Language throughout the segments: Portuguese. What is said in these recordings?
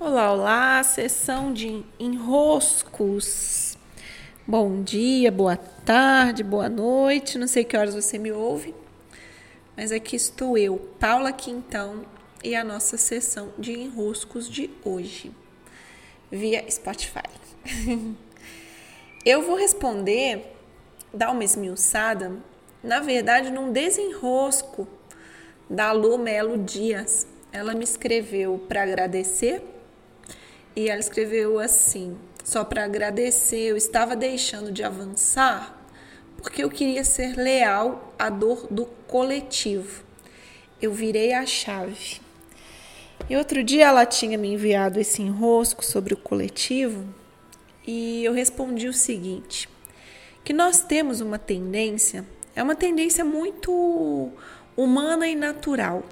Olá, olá, sessão de enroscos. Bom dia, boa tarde, boa noite. Não sei que horas você me ouve, mas aqui estou eu, Paula Quintão, e a nossa sessão de enroscos de hoje, via Spotify. eu vou responder, dar uma esmiuçada, na verdade, num desenrosco da Lu Melo Dias. Ela me escreveu para agradecer e ela escreveu assim: só para agradecer, eu estava deixando de avançar porque eu queria ser leal à dor do coletivo. Eu virei a chave. E outro dia ela tinha me enviado esse enrosco sobre o coletivo e eu respondi o seguinte: que nós temos uma tendência, é uma tendência muito humana e natural,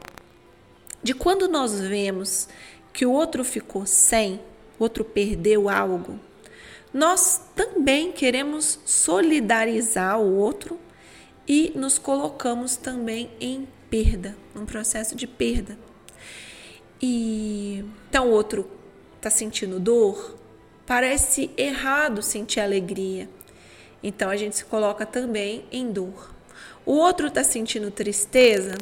de quando nós vemos que o outro ficou sem, o outro perdeu algo, nós também queremos solidarizar o outro e nos colocamos também em perda, num processo de perda. E então o outro está sentindo dor, parece errado sentir alegria. Então a gente se coloca também em dor. O outro está sentindo tristeza,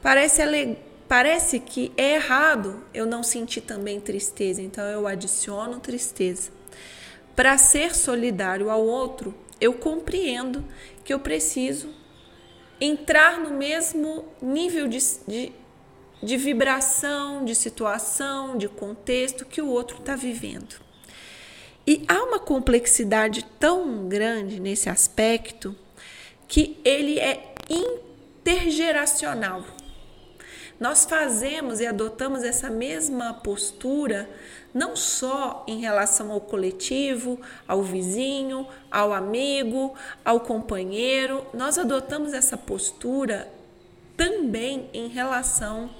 parece alegria Parece que é errado eu não sentir também tristeza, então eu adiciono tristeza. Para ser solidário ao outro, eu compreendo que eu preciso entrar no mesmo nível de, de, de vibração, de situação, de contexto que o outro está vivendo. E há uma complexidade tão grande nesse aspecto que ele é intergeracional. Nós fazemos e adotamos essa mesma postura não só em relação ao coletivo, ao vizinho, ao amigo, ao companheiro, nós adotamos essa postura também em relação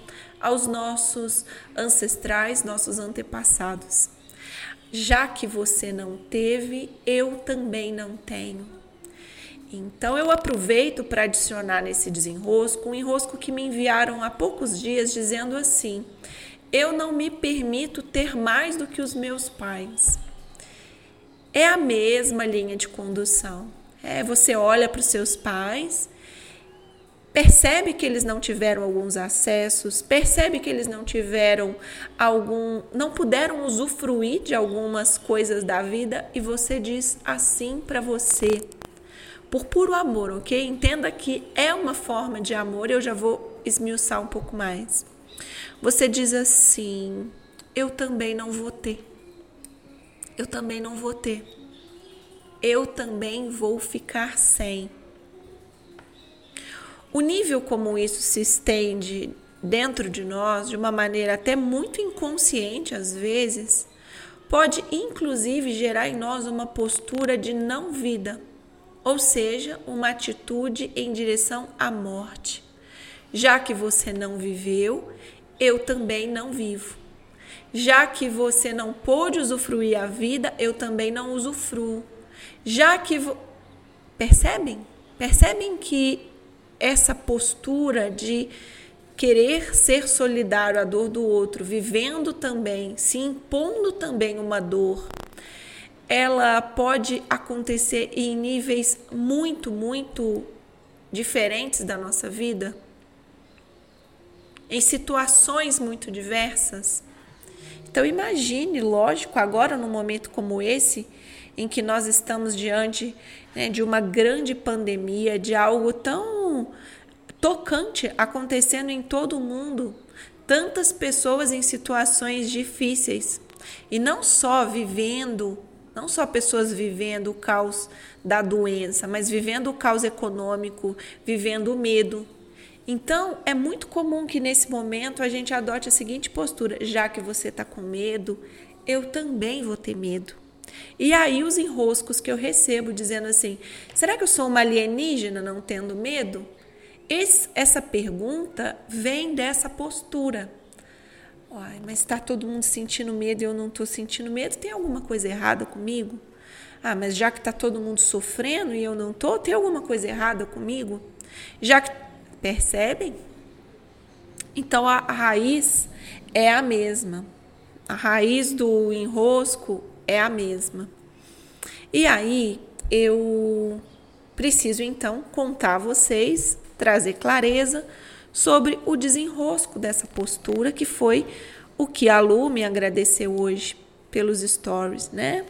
aos nossos ancestrais, nossos antepassados. Já que você não teve, eu também não tenho. Então eu aproveito para adicionar nesse desenrosco um enrosco que me enviaram há poucos dias dizendo assim: Eu não me permito ter mais do que os meus pais. É a mesma linha de condução. É, você olha para os seus pais, percebe que eles não tiveram alguns acessos, percebe que eles não tiveram algum, não puderam usufruir de algumas coisas da vida e você diz assim para você: por puro amor, ok? Entenda que é uma forma de amor, eu já vou esmiuçar um pouco mais. Você diz assim: eu também não vou ter. Eu também não vou ter. Eu também vou ficar sem. O nível como isso se estende dentro de nós, de uma maneira até muito inconsciente às vezes, pode inclusive gerar em nós uma postura de não vida ou seja, uma atitude em direção à morte. Já que você não viveu, eu também não vivo. Já que você não pôde usufruir a vida, eu também não usufruo. Já que vo... percebem? Percebem que essa postura de querer ser solidário à dor do outro, vivendo também, se impondo também uma dor, ela pode acontecer em níveis muito, muito diferentes da nossa vida, em situações muito diversas. Então imagine, lógico, agora num momento como esse, em que nós estamos diante né, de uma grande pandemia, de algo tão tocante acontecendo em todo o mundo, tantas pessoas em situações difíceis e não só vivendo não só pessoas vivendo o caos da doença, mas vivendo o caos econômico, vivendo o medo. Então, é muito comum que nesse momento a gente adote a seguinte postura: já que você está com medo, eu também vou ter medo. E aí, os enroscos que eu recebo dizendo assim: será que eu sou uma alienígena não tendo medo? Esse, essa pergunta vem dessa postura. Uai, mas está todo mundo sentindo medo e eu não estou sentindo medo? Tem alguma coisa errada comigo? Ah, mas já que está todo mundo sofrendo e eu não estou, tem alguma coisa errada comigo? Já que. Percebem? Então a, a raiz é a mesma. a raiz do enrosco é a mesma. E aí eu preciso então contar a vocês, trazer clareza sobre o desenrosco dessa postura, que foi o que a Lu me agradeceu hoje pelos stories, né?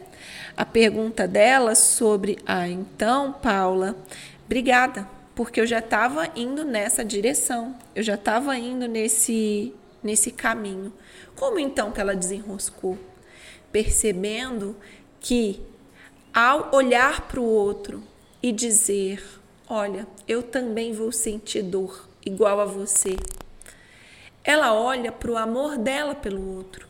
A pergunta dela sobre, ah, então, Paula, obrigada, porque eu já estava indo nessa direção, eu já estava indo nesse nesse caminho. Como então que ela desenroscou? Percebendo que ao olhar para o outro e dizer: Olha, eu também vou sentir dor igual a você. Ela olha para o amor dela pelo outro.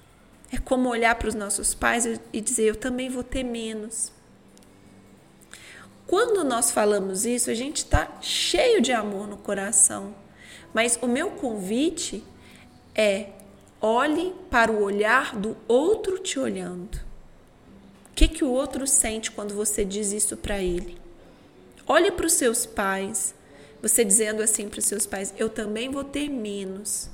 É como olhar para os nossos pais e dizer: Eu também vou ter menos. Quando nós falamos isso, a gente está cheio de amor no coração. Mas o meu convite é: olhe para o olhar do outro te olhando. O que, que o outro sente quando você diz isso para ele? Olhe para os seus pais, você dizendo assim para os seus pais: Eu também vou ter menos.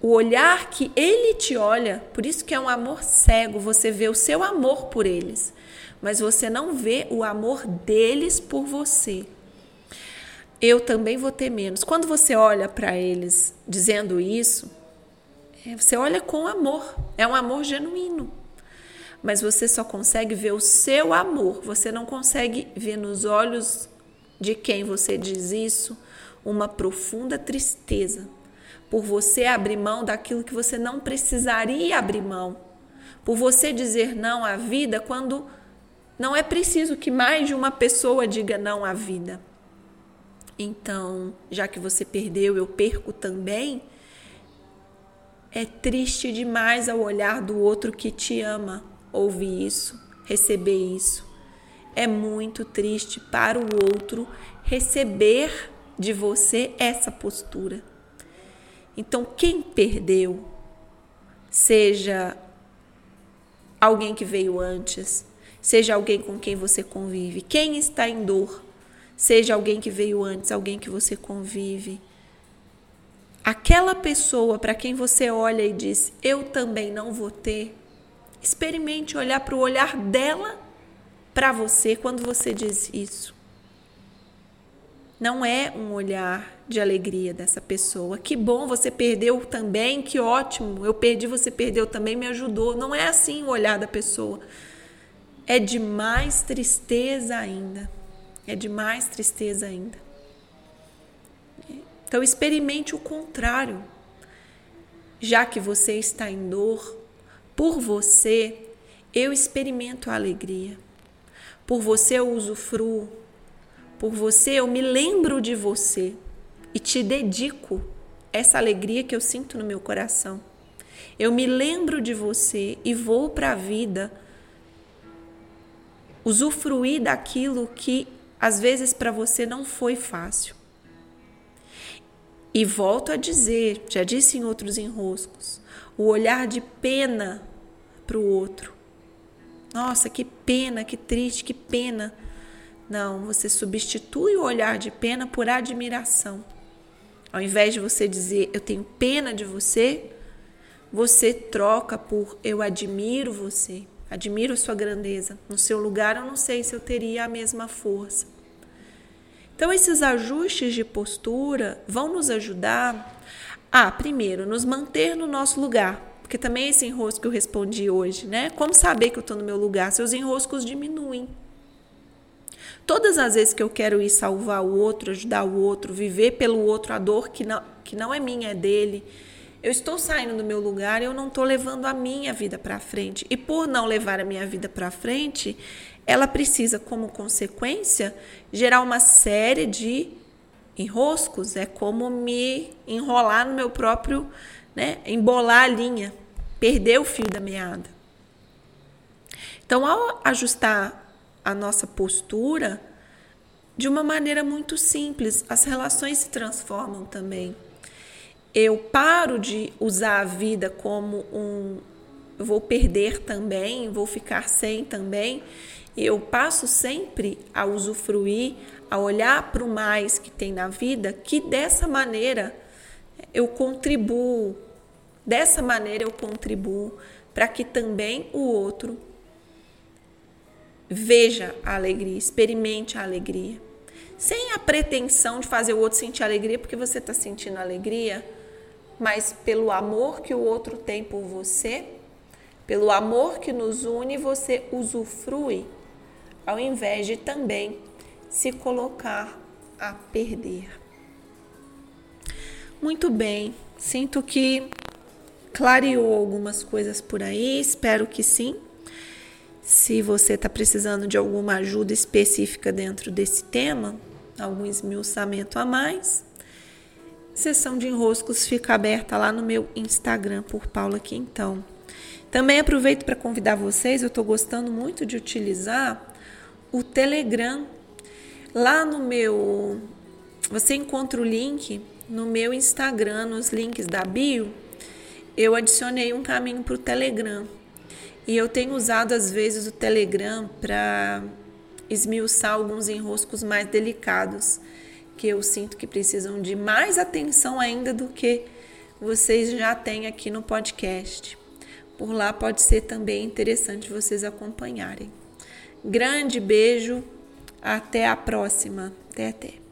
O olhar que ele te olha, por isso que é um amor cego, você vê o seu amor por eles, mas você não vê o amor deles por você. Eu também vou ter menos. Quando você olha para eles dizendo isso, é, você olha com amor, é um amor genuíno. Mas você só consegue ver o seu amor, você não consegue ver nos olhos de quem você diz isso uma profunda tristeza por você abrir mão daquilo que você não precisaria abrir mão, por você dizer não à vida quando não é preciso que mais de uma pessoa diga não à vida. Então, já que você perdeu, eu perco também. É triste demais ao olhar do outro que te ama ouvir isso, receber isso. É muito triste para o outro receber de você essa postura. Então, quem perdeu, seja alguém que veio antes, seja alguém com quem você convive, quem está em dor, seja alguém que veio antes, alguém que você convive. Aquela pessoa para quem você olha e diz: Eu também não vou ter. Experimente olhar para o olhar dela para você quando você diz isso. Não é um olhar de alegria dessa pessoa. Que bom, você perdeu também, que ótimo. Eu perdi, você perdeu também, me ajudou. Não é assim o olhar da pessoa. É de mais tristeza ainda. É de mais tristeza ainda. Então experimente o contrário. Já que você está em dor, por você eu experimento a alegria. Por você eu usufruo por você, eu me lembro de você e te dedico essa alegria que eu sinto no meu coração. Eu me lembro de você e vou para a vida usufruir daquilo que às vezes para você não foi fácil. E volto a dizer, já disse em outros enroscos, o olhar de pena para o outro. Nossa, que pena, que triste, que pena não, você substitui o olhar de pena por admiração. Ao invés de você dizer eu tenho pena de você, você troca por eu admiro você, admiro sua grandeza. No seu lugar, eu não sei se eu teria a mesma força. Então, esses ajustes de postura vão nos ajudar a, primeiro, nos manter no nosso lugar. Porque também esse enrosco que eu respondi hoje, né? Como saber que eu estou no meu lugar? Seus enroscos diminuem. Todas as vezes que eu quero ir salvar o outro, ajudar o outro, viver pelo outro a dor que não, que não é minha, é dele, eu estou saindo do meu lugar e eu não estou levando a minha vida para frente. E por não levar a minha vida para frente, ela precisa, como consequência, gerar uma série de enroscos. É como me enrolar no meu próprio, né, embolar a linha, perder o fio da meada. Então, ao ajustar a nossa postura de uma maneira muito simples. As relações se transformam também. Eu paro de usar a vida como um vou perder também, vou ficar sem também. Eu passo sempre a usufruir, a olhar para o mais que tem na vida, que dessa maneira eu contribuo, dessa maneira eu contribuo para que também o outro veja a alegria, experimente a alegria. Sem a pretensão de fazer o outro sentir alegria porque você está sentindo alegria, mas pelo amor que o outro tem por você, pelo amor que nos une, você usufrui, ao invés de também se colocar a perder. Muito bem, sinto que clareou algumas coisas por aí, espero que sim. Se você está precisando de alguma ajuda específica dentro desse tema, algum esmiuçamento a mais, sessão de enroscos fica aberta lá no meu Instagram por Paula Quintão. Também aproveito para convidar vocês, eu estou gostando muito de utilizar o Telegram. Lá no meu. Você encontra o link no meu Instagram, nos links da bio. Eu adicionei um caminho para o Telegram. E eu tenho usado às vezes o Telegram para esmiuçar alguns enroscos mais delicados, que eu sinto que precisam de mais atenção ainda do que vocês já têm aqui no podcast. Por lá pode ser também interessante vocês acompanharem. Grande beijo, até a próxima. Até até.